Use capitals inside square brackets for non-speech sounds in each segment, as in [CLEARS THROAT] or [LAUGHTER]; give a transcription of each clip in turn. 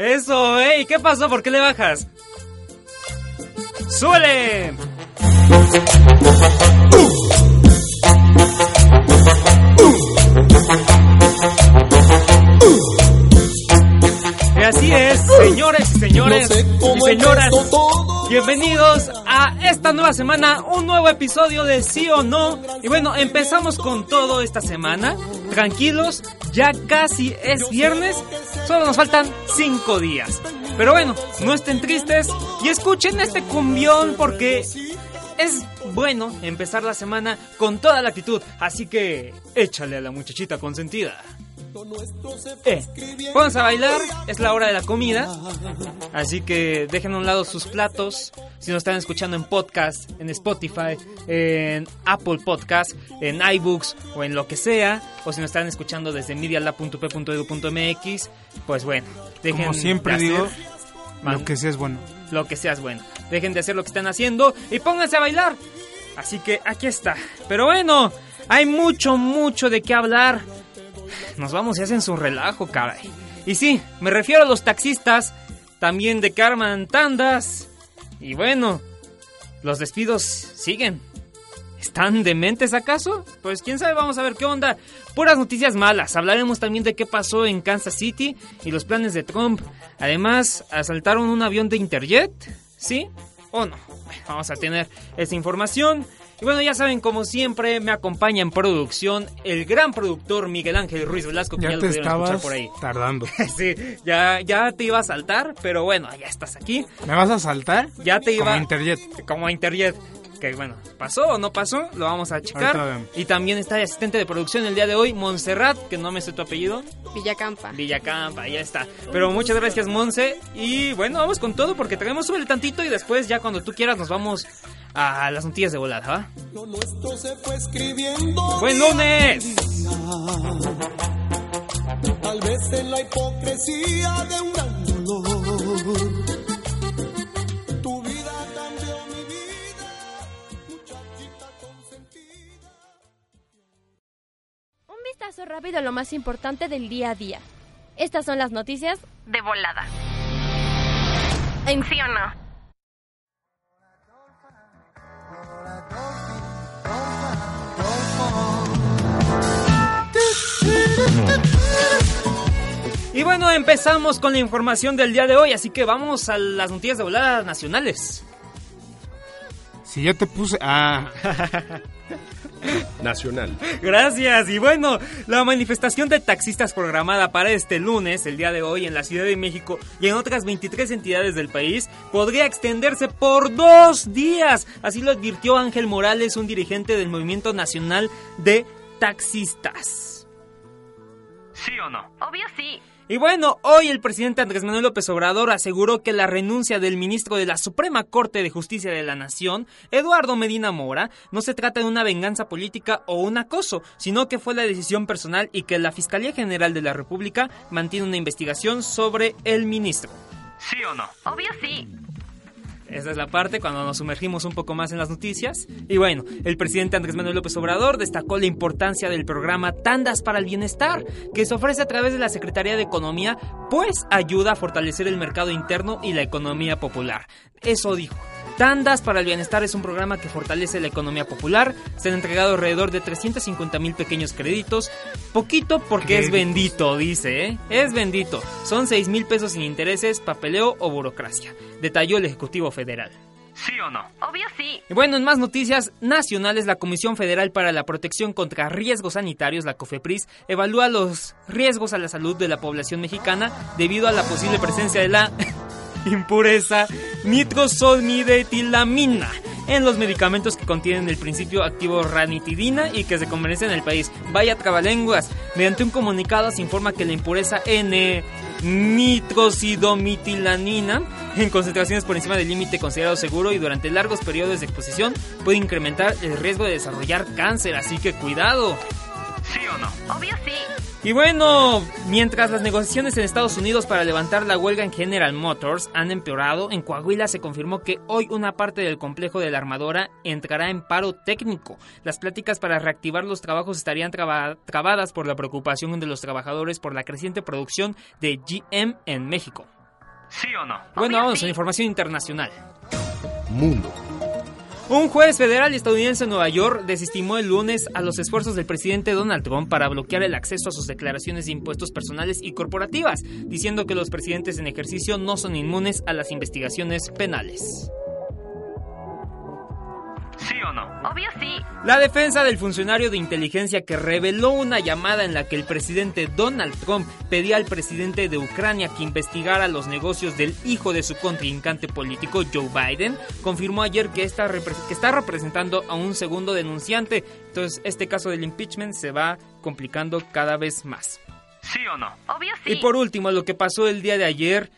Eso, ey, ¿qué pasó? ¿Por qué le bajas? ¡Súbele! Y así es, señores y señores y señoras, bienvenidos a esta nueva semana, un nuevo episodio de Sí o No. Y bueno, empezamos con todo esta semana, tranquilos, ya casi es viernes, solo nos faltan cinco días. Pero bueno, no estén tristes y escuchen este cumbión porque es bueno empezar la semana con toda la actitud, así que échale a la muchachita consentida. Eh, vamos a bailar, es la hora de la comida, así que dejen a un lado sus platos. Si nos están escuchando en podcast, en Spotify, en Apple Podcast, en iBooks o en lo que sea, o si nos están escuchando desde medialab.p.edu.mx, pues bueno, dejen Como siempre de digo, hacer- Man- lo que sea es bueno. lo que seas bueno. Dejen de hacer lo que están haciendo y pónganse a bailar. Así que aquí está. Pero bueno, hay mucho, mucho de qué hablar. Nos vamos y hacen su relajo, caray. Y sí, me refiero a los taxistas, también de Carmen Tandas. Y bueno, los despidos siguen. ¿Están dementes acaso? Pues quién sabe, vamos a ver qué onda. Puras noticias malas. Hablaremos también de qué pasó en Kansas City y los planes de Trump. Además, asaltaron un avión de Interjet. ¿Sí o no? Vamos a tener esa información. Y bueno, ya saben, como siempre, me acompaña en producción el gran productor Miguel Ángel Ruiz Velasco, que ya, Ya lo te estabas por ahí. tardando. [LAUGHS] Sí, ya, ya te iba a saltar, pero bueno, ya estás aquí. ¿Me vas a saltar? Ya te iba Como Interjet. como a Interjet. Que bueno, pasó o no pasó, lo vamos a checar. Y también está el asistente de producción el día de hoy, Montserrat, que no me sé tu apellido. Villacampa. Villacampa, ya está. Pero muchas gracias, Monse. Y bueno, vamos con todo porque traemos sobre el tantito y después ya cuando tú quieras nos vamos a las noticias de volada, ¿va? ¡Buen lunes! Tal vez en la hipocresía de un gran dolor. Tu vida cambió mi vida, muchachita consentida. Un vistazo rápido a lo más importante del día a día. Estas son las noticias De volada. ¿En sí o no? Y bueno, empezamos con la información del día de hoy, así que vamos a las noticias de volada nacionales. Si ya te puse. Ah, [LAUGHS] Nacional. Gracias. Y bueno, la manifestación de taxistas programada para este lunes, el día de hoy, en la Ciudad de México y en otras 23 entidades del país, podría extenderse por dos días. Así lo advirtió Ángel Morales, un dirigente del Movimiento Nacional de Taxistas. ¿Sí o no? Obvio sí. Y bueno, hoy el presidente Andrés Manuel López Obrador aseguró que la renuncia del ministro de la Suprema Corte de Justicia de la Nación, Eduardo Medina Mora, no se trata de una venganza política o un acoso, sino que fue la decisión personal y que la Fiscalía General de la República mantiene una investigación sobre el ministro. ¿Sí o no? Obvio sí. Esa es la parte cuando nos sumergimos un poco más en las noticias. Y bueno, el presidente Andrés Manuel López Obrador destacó la importancia del programa Tandas para el Bienestar, que se ofrece a través de la Secretaría de Economía, pues ayuda a fortalecer el mercado interno y la economía popular. Eso dijo. Tandas para el Bienestar es un programa que fortalece la economía popular. Se han entregado alrededor de 350 mil pequeños créditos. Poquito porque es bendito, dice, ¿eh? Es bendito. Son 6 mil pesos sin intereses, papeleo o burocracia. Detalló el Ejecutivo Federal. ¿Sí o no? Obvio sí. Y bueno, en más noticias nacionales, la Comisión Federal para la Protección contra Riesgos Sanitarios, la COFEPRIS, evalúa los riesgos a la salud de la población mexicana debido a la posible presencia de la [LAUGHS] impureza nitrosonidetilamina en los medicamentos que contienen el principio activo ranitidina y que se comercian en el país. Vaya trabalenguas. Mediante un comunicado se informa que la impureza N nitrosidomitilanina en concentraciones por encima del límite considerado seguro y durante largos periodos de exposición puede incrementar el riesgo de desarrollar cáncer, así que cuidado. ¿Sí o no? Obvio sí. Y bueno, mientras las negociaciones en Estados Unidos para levantar la huelga en General Motors han empeorado, en Coahuila se confirmó que hoy una parte del complejo de la armadora entrará en paro técnico. Las pláticas para reactivar los trabajos estarían traba trabadas por la preocupación de los trabajadores por la creciente producción de GM en México. ¿Sí o no? Bueno, vamos a información internacional. Mundo. Un juez federal estadounidense en Nueva York desestimó el lunes a los esfuerzos del presidente Donald Trump para bloquear el acceso a sus declaraciones de impuestos personales y corporativas, diciendo que los presidentes en ejercicio no son inmunes a las investigaciones penales. ¿Sí o no? Obvio sí. La defensa del funcionario de inteligencia que reveló una llamada en la que el presidente Donald Trump pedía al presidente de Ucrania que investigara los negocios del hijo de su contrincante político Joe Biden, confirmó ayer que está, que está representando a un segundo denunciante. Entonces, este caso del impeachment se va complicando cada vez más. ¿Sí o no? Obvio sí. Y por último, lo que pasó el día de ayer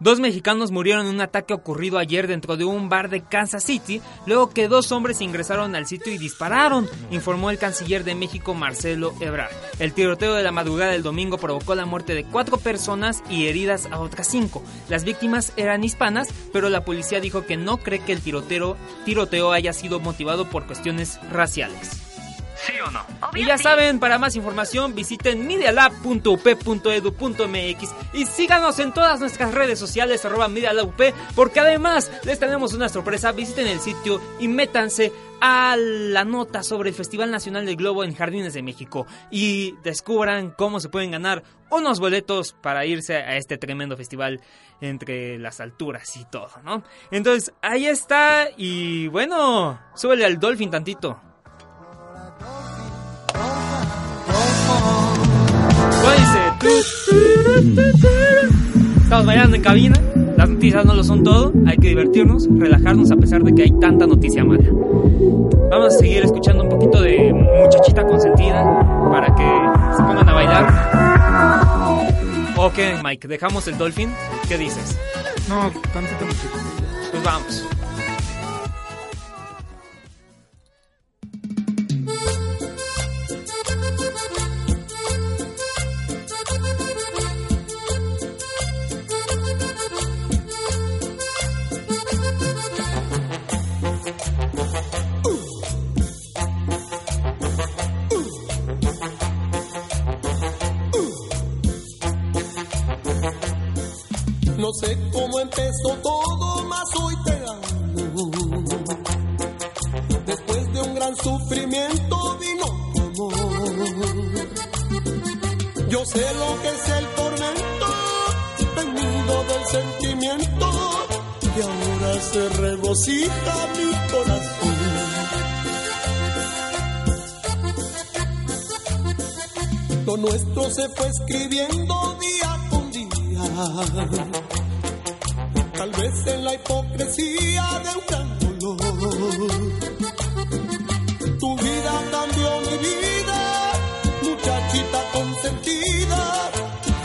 Dos mexicanos murieron en un ataque ocurrido ayer dentro de un bar de Kansas City, luego que dos hombres ingresaron al sitio y dispararon, informó el canciller de México Marcelo Ebrard. El tiroteo de la madrugada del domingo provocó la muerte de cuatro personas y heridas a otras cinco. Las víctimas eran hispanas, pero la policía dijo que no cree que el tiroteo, tiroteo haya sido motivado por cuestiones raciales. ¿Sí o no? Y ya saben, para más información visiten medialab.up.edu.mx y síganos en todas nuestras redes sociales arroba medialabup porque además les tenemos una sorpresa, visiten el sitio y métanse a la nota sobre el Festival Nacional del Globo en Jardines de México y descubran cómo se pueden ganar unos boletos para irse a este tremendo festival entre las alturas y todo, ¿no? Entonces, ahí está y bueno, súbele al Dolphin tantito. Estamos bailando en cabina. Las noticias no lo son todo. Hay que divertirnos, relajarnos a pesar de que hay tanta noticia mala. Vamos a seguir escuchando un poquito de muchachita consentida para que se pongan a bailar. Ok, Mike, dejamos el Dolphin. ¿Qué dices? No, tantito muchachita. Pues vamos. Sé cómo empezó todo, mas hoy te amo. Después de un gran sufrimiento vino tu amor. Yo sé lo que es el tormento, venido del sentimiento, y ahora se regocija mi corazón. Lo nuestro se fue escribiendo día con día de la hipocresía de un gran dolor. Tu vida cambió mi vida, muchachita consentida,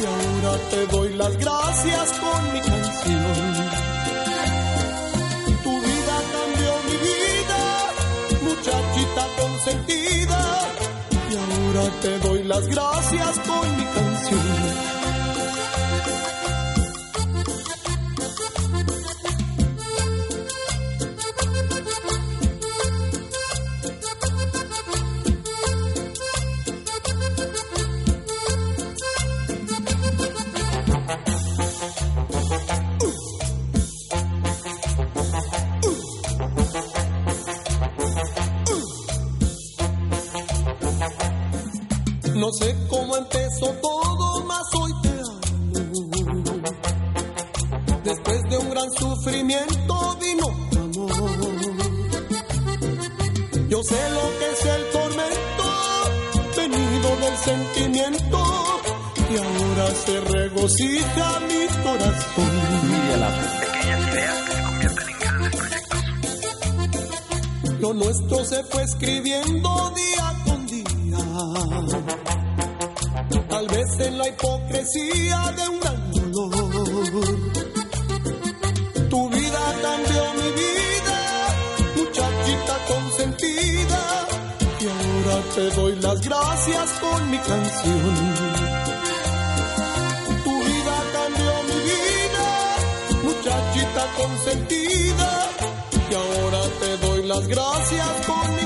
y ahora te doy las gracias con mi canción. Tu vida cambió mi vida, muchachita consentida, y ahora te doy las gracias con mi canción. Empezó todo, más hoy te amo. Después de un gran sufrimiento vino tu amor. Yo sé lo que es el tormento, venido del sentimiento, y ahora se regocija mi corazón. Pequeñas ideas que se convierten en grandes proyectos. Lo nuestro se fue escribiendo día con día. En la hipocresía de un gran dolor. Tu vida cambió mi vida, muchachita consentida. Y ahora te doy las gracias con mi canción. Tu vida cambió mi vida, muchachita consentida. Y ahora te doy las gracias con mi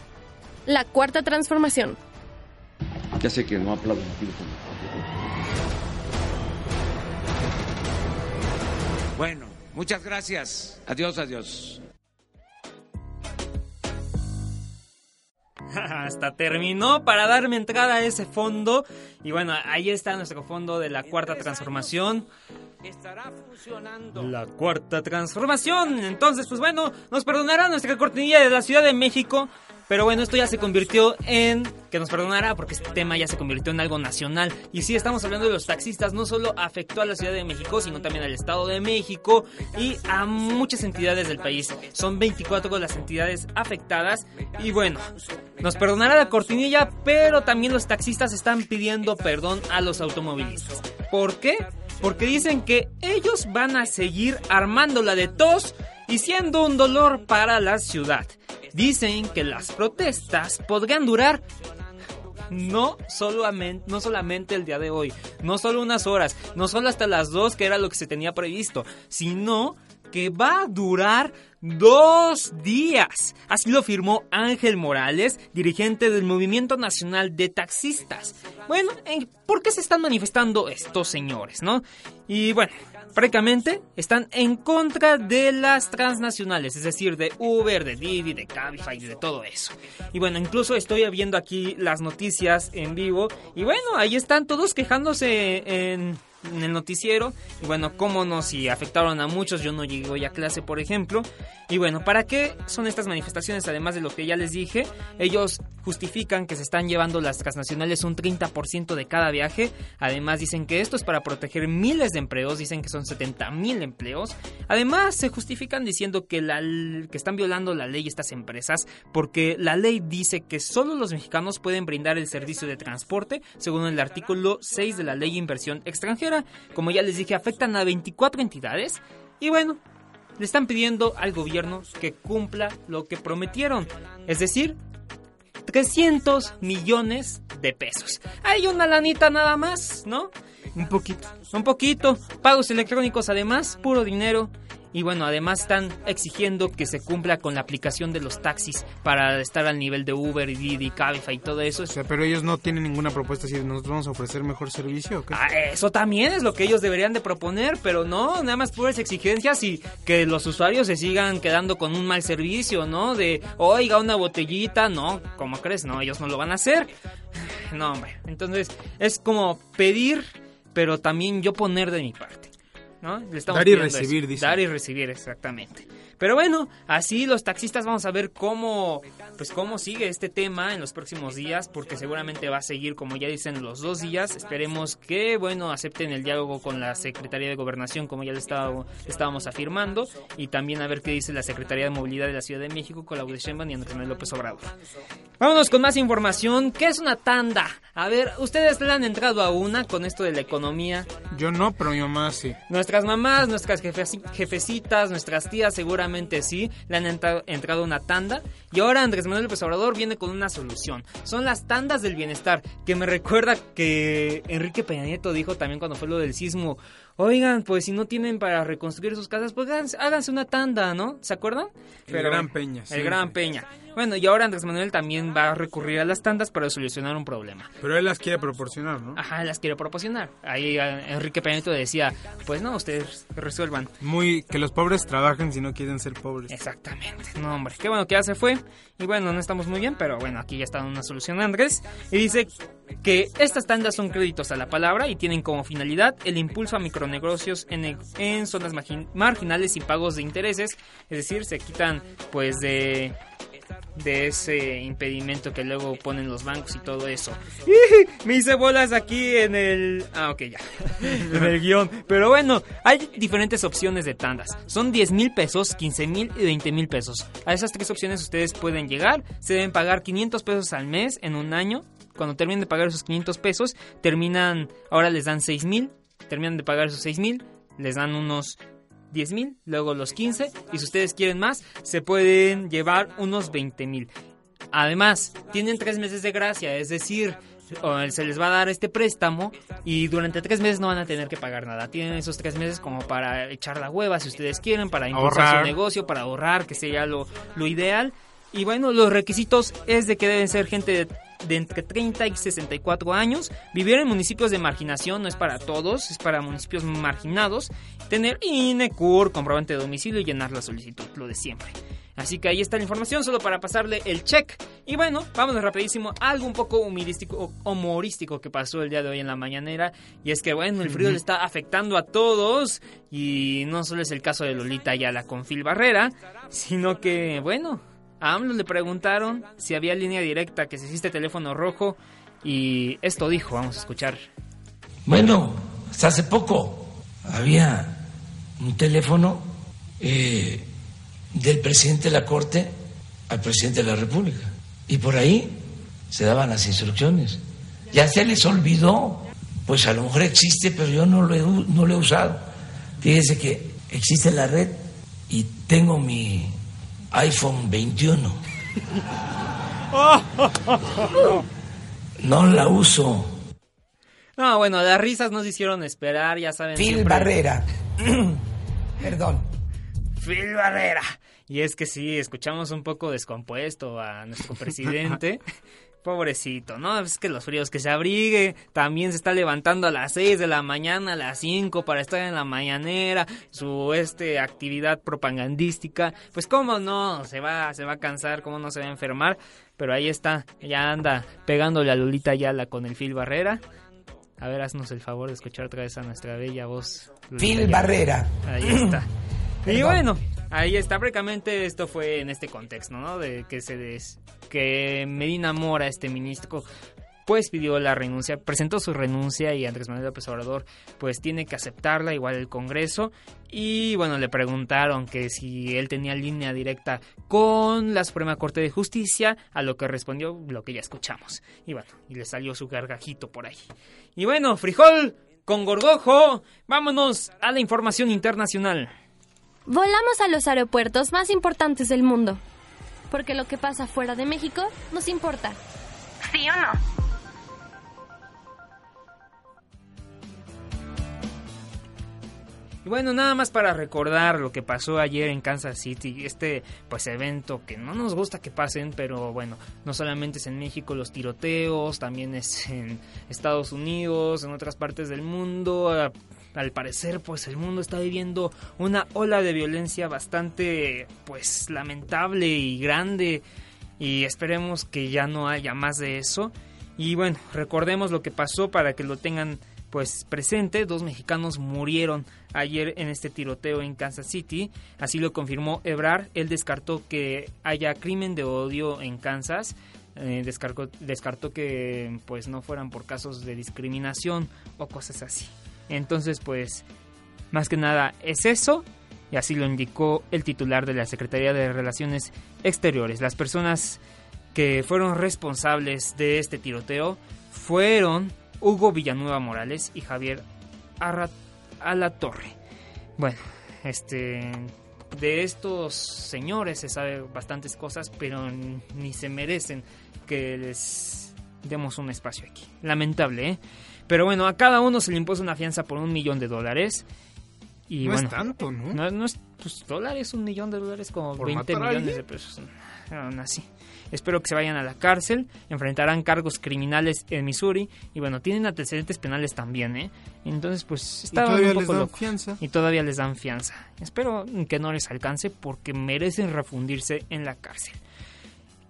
la cuarta transformación. Ya sé que no aplauden aquí. Bueno, muchas gracias. Adiós, adiós. [LAUGHS] Hasta terminó para darme entrada a ese fondo. Y bueno, ahí está nuestro fondo de la cuarta transformación. La cuarta transformación. Entonces, pues bueno, nos perdonará nuestra cortinilla de la Ciudad de México. Pero bueno, esto ya se convirtió en que nos perdonará porque este tema ya se convirtió en algo nacional. Y sí, estamos hablando de los taxistas. No solo afectó a la Ciudad de México, sino también al Estado de México y a muchas entidades del país. Son 24 las entidades afectadas. Y bueno, nos perdonará la cortinilla, pero también los taxistas están pidiendo perdón a los automovilistas. ¿Por qué? Porque dicen que ellos van a seguir armándola de tos y siendo un dolor para la ciudad. Dicen que las protestas podrían durar no solamente, no solamente el día de hoy, no solo unas horas, no solo hasta las dos que era lo que se tenía previsto, sino que va a durar dos días. Así lo firmó Ángel Morales, dirigente del Movimiento Nacional de Taxistas. Bueno, ¿por qué se están manifestando estos señores, no? Y bueno, francamente, están en contra de las transnacionales, es decir, de Uber, de Didi, de Cabify, de todo eso. Y bueno, incluso estoy viendo aquí las noticias en vivo y bueno, ahí están todos quejándose en en el noticiero. Y bueno, cómo no, si afectaron a muchos, yo no llego ya a clase, por ejemplo. Y bueno, ¿para qué son estas manifestaciones? Además de lo que ya les dije, ellos justifican que se están llevando las transnacionales un 30% de cada viaje. Además dicen que esto es para proteger miles de empleos, dicen que son 70 mil empleos. Además se justifican diciendo que, la, que están violando la ley estas empresas porque la ley dice que solo los mexicanos pueden brindar el servicio de transporte según el artículo 6 de la ley de inversión extranjera. Como ya les dije, afectan a 24 entidades. Y bueno, le están pidiendo al gobierno que cumpla lo que prometieron. Es decir, 300 millones de pesos. Hay una lanita nada más, ¿no? Un poquito, un poquito. Pagos electrónicos además, puro dinero. Y bueno, además están exigiendo que se cumpla con la aplicación de los taxis para estar al nivel de Uber y Didi, Cabify y todo eso. O sea, pero ellos no tienen ninguna propuesta si nosotros vamos a ofrecer mejor servicio. Ah, eso también es lo que ellos deberían de proponer, pero no, nada más puras exigencias y que los usuarios se sigan quedando con un mal servicio, ¿no? De, oiga, una botellita, no, ¿cómo crees? No, ellos no lo van a hacer. [SIGHS] No, hombre. Entonces, es como pedir, pero también yo poner de mi parte. ¿No? Le estamos Dar y recibir, dice. Dar y recibir, exactamente. Pero bueno, así los taxistas vamos a ver cómo, pues cómo sigue este tema en los próximos días, porque seguramente va a seguir, como ya dicen, los dos días. Esperemos que, bueno, acepten el diálogo con la Secretaría de Gobernación, como ya le estaba, estábamos afirmando, y también a ver qué dice la Secretaría de Movilidad de la Ciudad de México con la Sheinbaum y Andrés Manuel López Obrador. Vámonos con más información. ¿Qué es una tanda? A ver, ¿ustedes le han entrado a una con esto de la economía? Yo no, pero mi mamá sí. Nuestras mamás, nuestras jefecitas, nuestras tías seguramente sí le han entrado, una tanda. Y ahora Andrés Manuel López Obrador viene con una solución. Son las tandas del bienestar, que me recuerda que Enrique Peña Nieto dijo también cuando fue lo del sismo. Oigan, pues si no tienen para reconstruir sus casas, pues háganse, una tanda, ¿no? ¿Se acuerdan? El Gran Peña. El Gran Peña. Bueno, y ahora Andrés Manuel también va a recurrir a las tandas para solucionar un problema. Pero él las quiere proporcionar, ¿no? Ajá, las quiere proporcionar. Ahí eh, Enrique Peña Nieto decía, pues no, ustedes resuelvan. Muy, que los pobres trabajen si no quieren ser pobres. Exactamente. No, hombre, qué bueno que ya se fue. Y bueno, no estamos muy bien, pero bueno, aquí ya está una solución Andrés. Y dice que estas tandas son créditos a la palabra y tienen como finalidad el impulso a micronegocios en, en zonas marginales y pagos de intereses, es decir, se quitan pues de de ese impedimento que luego ponen los bancos y todo eso. Me hice bolas aquí en el... Ah, ok, ya. [LAUGHS] en el guion. Pero bueno, hay diferentes opciones de tandas. Son 10 mil pesos, 15 mil y 20 mil pesos. A esas tres opciones ustedes pueden llegar. Se deben pagar 500 pesos al mes en un año. Cuando terminen de pagar esos 500 pesos, terminan... Ahora les dan 6 mil. Terminan de pagar esos 6 mil. Les dan unos 10 mil, luego los 15 y si ustedes quieren más se pueden llevar unos 20 mil. Además, tienen tres meses de gracia, es decir, se les va a dar este préstamo y durante tres meses no van a tener que pagar nada. Tienen esos tres meses como para echar la hueva si ustedes quieren, para impulsar su negocio, para ahorrar, que sería lo, lo ideal. Y bueno, los requisitos es de que deben ser gente de de entre 30 y 64 años, vivir en municipios de marginación no es para todos, es para municipios marginados, tener INECUR, comprobante de domicilio y llenar la solicitud, lo de siempre. Así que ahí está la información, solo para pasarle el check. Y bueno, vámonos rapidísimo a algo un poco humorístico, humorístico que pasó el día de hoy en la mañanera. Y es que bueno, el frío le está afectando a todos. Y no solo es el caso de Lolita Ayala con Phil Barrera, sino que bueno, a AMLO le preguntaron si había línea directa, que si existe teléfono rojo, y esto dijo, vamos a escuchar. Bueno, hasta hace poco había un teléfono eh, del presidente de la Corte al presidente de la República, y por ahí se daban las instrucciones. Ya se les olvidó, pues a lo mejor existe, pero yo no lo he, no lo he usado. Fíjese que existe la red y tengo mi iPhone 21. No la uso. No, bueno, las risas nos hicieron esperar, ya saben. Phil Barrera. [CLEARS THROAT] Perdón. Phil Barrera. Y es que sí, escuchamos un poco descompuesto a nuestro presidente. [LAUGHS] Pobrecito, ¿no? Es que los fríos que se abrigue, también se está levantando a las 6 de la mañana, a las 5 para estar en la mañanera, su este actividad propagandística, pues cómo no, se va, se va a cansar, cómo no se va a enfermar, pero ahí está, ya anda pegándole a Lulita Yala con el Phil Barrera. A ver, haznos el favor de escuchar otra vez a nuestra bella voz. Phil Barrera. Ahí está. y bueno, Ahí está, prácticamente esto fue en este contexto, ¿no? De que se des, que Medina Mora, este ministro, pues pidió la renuncia, presentó su renuncia y Andrés Manuel López Obrador pues tiene que aceptarla, igual el Congreso. Y bueno, le preguntaron que si él tenía línea directa con la Suprema Corte de Justicia, a lo que respondió lo que ya escuchamos. Y bueno, y le salió su gargajito por ahí. Y bueno, frijol con gorgojo, vámonos a la información internacional. Volamos a los aeropuertos más importantes del mundo, porque lo que pasa fuera de México nos importa. ¿Sí o no? Y bueno, nada más para recordar lo que pasó ayer en Kansas City, este pues evento que no nos gusta que pasen, pero bueno, no solamente es en México los tiroteos, también es en Estados Unidos, en otras partes del mundo, al parecer pues el mundo está viviendo una ola de violencia bastante pues lamentable y grande y esperemos que ya no haya más de eso y bueno recordemos lo que pasó para que lo tengan pues presente. Dos mexicanos murieron ayer en este tiroteo en Kansas City. Así lo confirmó Ebrar. Él descartó que haya crimen de odio en Kansas. Eh, descartó, descartó que pues no fueran por casos de discriminación o cosas así. Entonces pues más que nada es eso y así lo indicó el titular de la Secretaría de Relaciones Exteriores. Las personas que fueron responsables de este tiroteo fueron Hugo Villanueva Morales y Javier Arrat a la Torre. Bueno, este de estos señores se sabe bastantes cosas, pero ni se merecen que les demos un espacio aquí. Lamentable, ¿eh? Pero bueno, a cada uno se le impuso una fianza por un millón de dólares. Y no bueno, es tanto, ¿no? No, es pues, dólares, un millón de dólares, como 20 millones de pesos. Aún así. Espero que se vayan a la cárcel, enfrentarán cargos criminales en Missouri y bueno, tienen antecedentes penales también, ¿eh? Entonces, pues todavía un poco les dan loco. fianza? Y todavía les dan fianza. Espero que no les alcance porque merecen refundirse en la cárcel.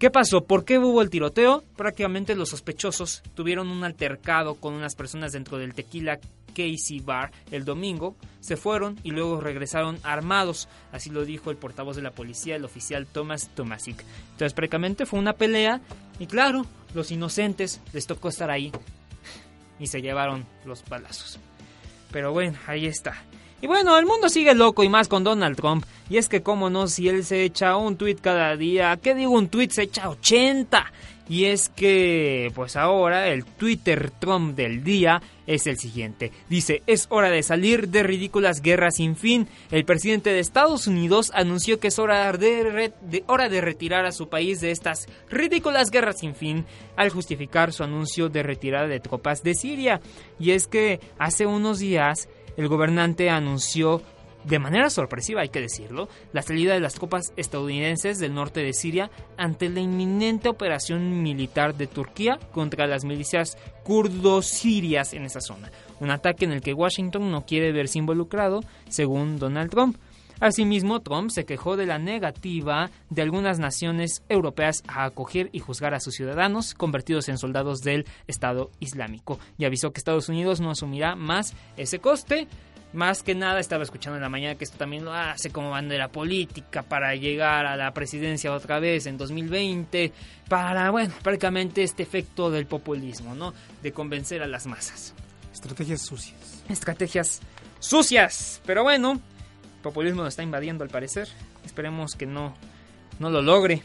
¿Qué pasó? ¿Por qué hubo el tiroteo? Prácticamente los sospechosos tuvieron un altercado con unas personas dentro del tequila Casey Bar el domingo, se fueron y luego regresaron armados, así lo dijo el portavoz de la policía, el oficial Thomas Tomasic. Entonces prácticamente fue una pelea y claro, los inocentes les tocó estar ahí y se llevaron los balazos. Pero bueno, ahí está. Y bueno, el mundo sigue loco y más con Donald Trump. Y es que, como no, si él se echa un tweet cada día, ¿qué digo un tweet? Se echa 80. Y es que, pues ahora, el Twitter Trump del día es el siguiente. Dice, es hora de salir de ridículas guerras sin fin. El presidente de Estados Unidos anunció que es hora de- hora de retirar a su país de estas ridículas guerras sin fin al justificar su anuncio de retirada de tropas de Siria. Y es que hace unos días el gobernante anunció de manera sorpresiva, hay que decirlo, la salida de las tropas estadounidenses del norte de Siria ante la inminente operación militar de Turquía contra las milicias kurdo-sirias en esa zona. Un ataque en el que Washington no quiere verse involucrado, según Donald Trump. Asimismo, Trump se quejó de la negativa de algunas naciones europeas a acoger y juzgar a sus ciudadanos convertidos en soldados del Estado Islámico y avisó que Estados Unidos no asumirá más ese coste. Más que nada estaba escuchando en la mañana que esto también lo hace como bandera política para llegar a la presidencia otra vez en 2020, para, bueno, prácticamente este efecto del populismo, ¿no? De convencer a las masas. Estrategias sucias. Estrategias sucias, pero bueno, populismo nos está invadiendo al parecer. Esperemos que no, no lo logre.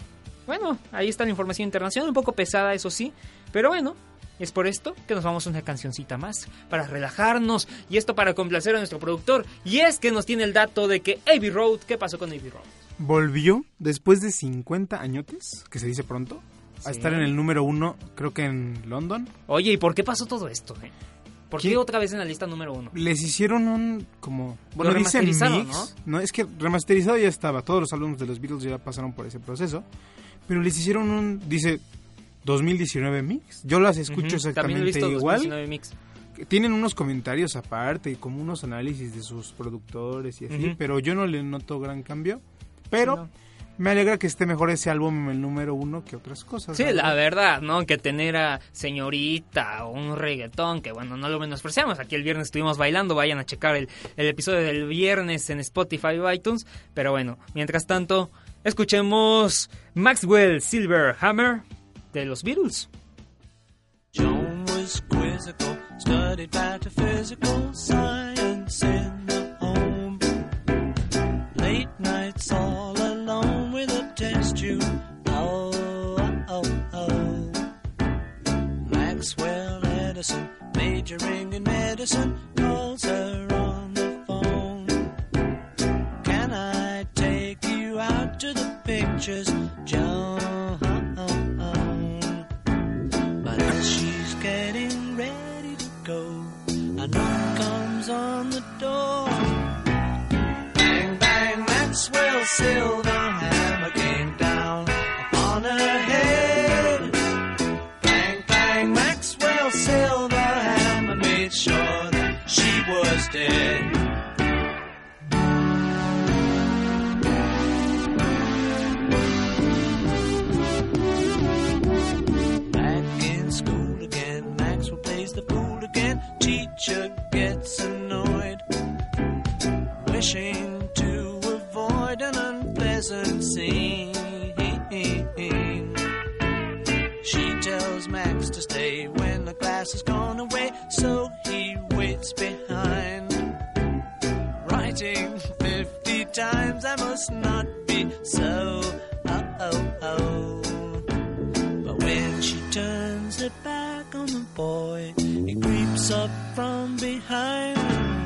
Bueno, ahí está la información internacional, un poco pesada, eso sí, pero bueno, es por esto que nos vamos a una cancioncita más, para relajarnos, y esto para complacer a nuestro productor, y es que nos tiene el dato de que Abbey Road, ¿qué pasó con Abbey Road? Volvió después de 50 añotes, que se dice pronto, a Sí. estar en el número uno, creo que en London. Oye, ¿y por qué pasó todo esto? eh? ¿Por qué otra vez en la lista número uno? Les hicieron un como bueno Lo dicen mix, ¿no? Es que remasterizado ya estaba, todos los álbumes de los Beatles ya pasaron por ese proceso, pero les hicieron un dice 2019 mix. Yo las escucho he exactamente visto igual. 2019 Mix. Tienen unos comentarios aparte y como unos análisis de sus productores y así, pero yo no le noto gran cambio. Pero no. Me alegra que esté mejor ese álbum el número uno que otras cosas. Sí, ¿verdad? la verdad, ¿no? Que tener a señorita o un reggaetón, que bueno, no lo menospreciamos. Aquí el viernes estuvimos bailando, vayan a checar el, el episodio del viernes en Spotify o iTunes. Pero bueno, mientras tanto, escuchemos Maxwell Silverhammer de los Beatles. Joan was quizzical, studied metaphysical science in the home. Late nights all majoring in medicine, calls her on the phone. Can I take you out to the pictures, Joan? But as she's getting ready to go, a knock comes on the door. Bang, bang, Maxwell Silverhammer class has gone away, so he waits behind. Writing 50 times, I must not be so. Oh, oh, oh. But when she turns her back on the boy, he creeps up from behind.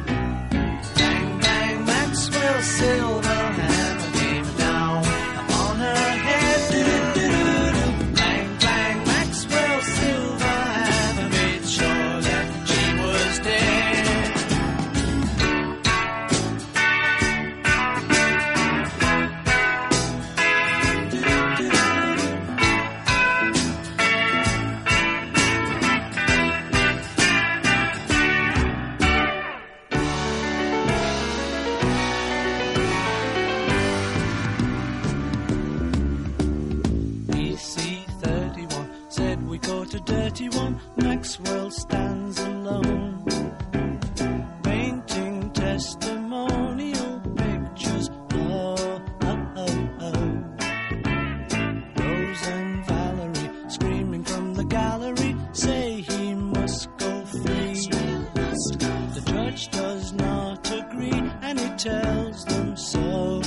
Tells them so. Oh,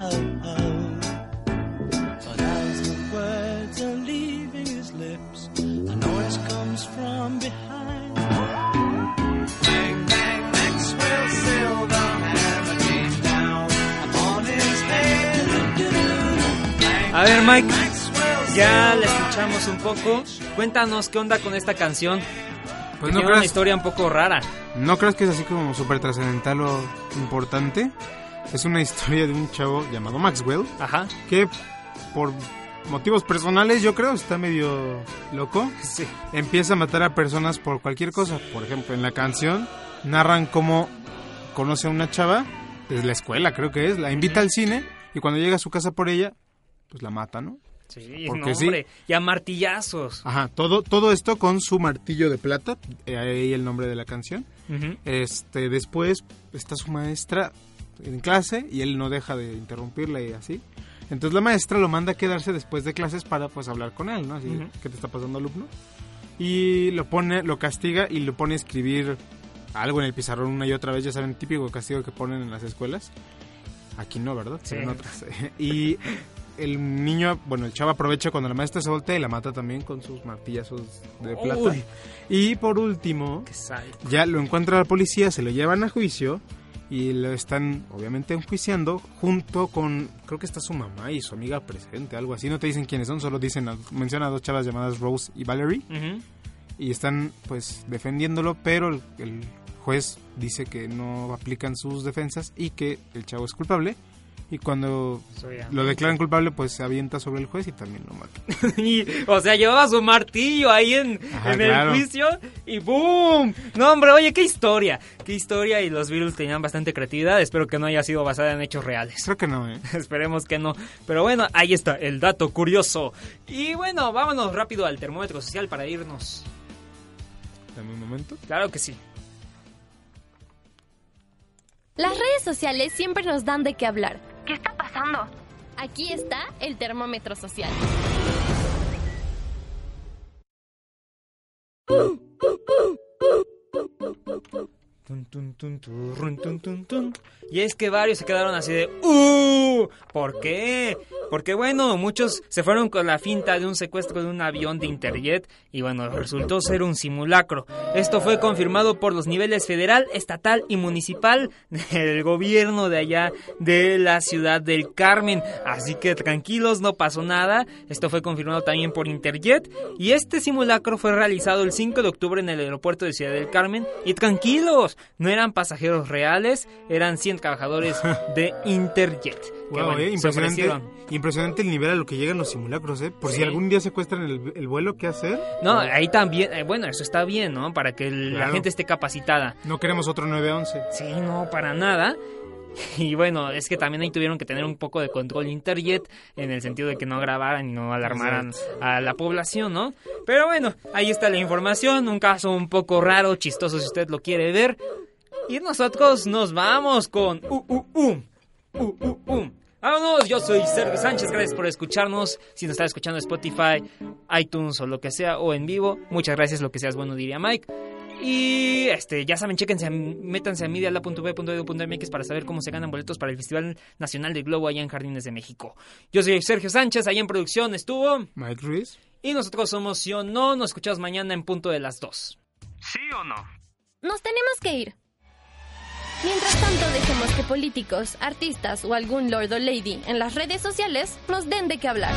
oh, oh. But as the words are leaving his lips, a noise comes from behind. Bang, bang, Maxwell. Bang, A ver, Mike, ya la escuchamos un poco. Cuéntanos qué onda con esta canción. Pues no tiene una creas- historia un poco rara. ¿No crees que es así como súper trascendental o importante? Es una [LAUGHS] historia de un chavo llamado Maxwell. Ajá. Que por motivos personales, yo creo, está medio loco. Sí. Empieza a matar a personas por cualquier cosa. Por ejemplo, en la canción narran cómo conoce a una chava desde la escuela, creo que es. La invita al cine y cuando llega a su casa por ella, pues la mata, ¿no? Sí, Porque no, sí. hombre, y a martillazos. Ajá, todo, todo esto con su martillo de plata, eh, ahí el nombre de la canción. Este, después está su maestra en clase y él no deja de interrumpirla y así. Entonces la maestra lo manda a quedarse después de clases para pues hablar con él, ¿no? Así. ¿qué te está pasando, alumno? Y lo pone, lo castiga y lo pone a escribir algo en el pizarrón una y otra vez, ya saben, típico castigo que ponen en las escuelas. Aquí no, ¿verdad? Sí. Pero en otras. [LAUGHS] y el niño, bueno, el chavo aprovecha cuando la maestra se voltea y la mata también con sus martillazos de plata. Uy. Y por último, ya lo encuentra la policía, se lo llevan a juicio y lo están obviamente enjuiciando junto con, creo que está su mamá y su amiga presente, algo así. No te dicen quiénes son, solo dicen, menciona a dos chavas llamadas Rose y Valerie y están pues defendiéndolo, pero el, el juez dice que no aplican sus defensas y que el chavo es culpable. Y cuando lo declaran culpable, pues se avienta sobre el juez y también lo mata. [LAUGHS] Y, o sea, llevaba su martillo ahí en, Ajá, en claro. el juicio y ¡boom! No, hombre, oye, qué historia. Qué historia y los Beatles tenían bastante creatividad. Espero que no haya sido basada en hechos reales. Creo que no, ¿eh? [LAUGHS] Esperemos que no. Pero bueno, ahí está, el dato curioso. Y bueno, vámonos rápido al termómetro social para irnos. Dame un momento. Claro que sí. Las redes sociales siempre nos dan de qué hablar. ¿Qué está pasando? Aquí está el termómetro social. Y es que varios se quedaron así de ¡Uh! ¿Por qué? Porque bueno, muchos se fueron con la finta de un secuestro de un avión de Interjet y bueno, resultó ser un simulacro. Esto fue confirmado por los niveles federal, estatal y municipal del gobierno de allá de la ciudad del Carmen. Así que tranquilos, no pasó nada. Esto fue confirmado también por Interjet y este simulacro fue realizado el 5 de octubre en el aeropuerto de Ciudad del Carmen y tranquilos, no eran pasajeros reales, eran 100 trabajadores [LAUGHS] de Interjet. que, Wow, bueno, eh, impresionante, impresionante el nivel a lo que llegan los simulacros, ¿eh? Por si algún día secuestran el, el vuelo, ¿qué hacer? No, ahí también, eh, bueno, eso está bien, ¿no? Para que el- la gente esté capacitada. No queremos otro 911. Sí, no, para nada. [LAUGHS] Y bueno, es que también ahí tuvieron que tener un poco de control interjet en el sentido de que no grabaran y no alarmaran a la población, ¿no? Pero bueno, ahí está la información, un caso un poco raro, chistoso si usted lo quiere ver. Y nosotros nos vamos con uh, uh, uh, uh, uh, uh. Vámonos, yo soy Sergio Sánchez, gracias por escucharnos. Si nos está escuchando en Spotify, iTunes o lo que sea, o en vivo, muchas gracias, lo que seas bueno diría Mike. Y este, ya saben, chéquense, métanse a medialab.v.edu.mx para saber cómo se ganan boletos para el Festival Nacional del Globo allá en Jardines de México. Yo soy Sergio Sánchez, allá en producción estuvo Mike Ruiz. Y nosotros somos Sí o No, nos escuchamos mañana en punto de las 2. ¿Sí o no? Nos tenemos que ir. Mientras tanto, dejemos que políticos, artistas o algún lord o lady en las redes sociales nos den de qué hablar.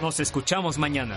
Nos escuchamos mañana.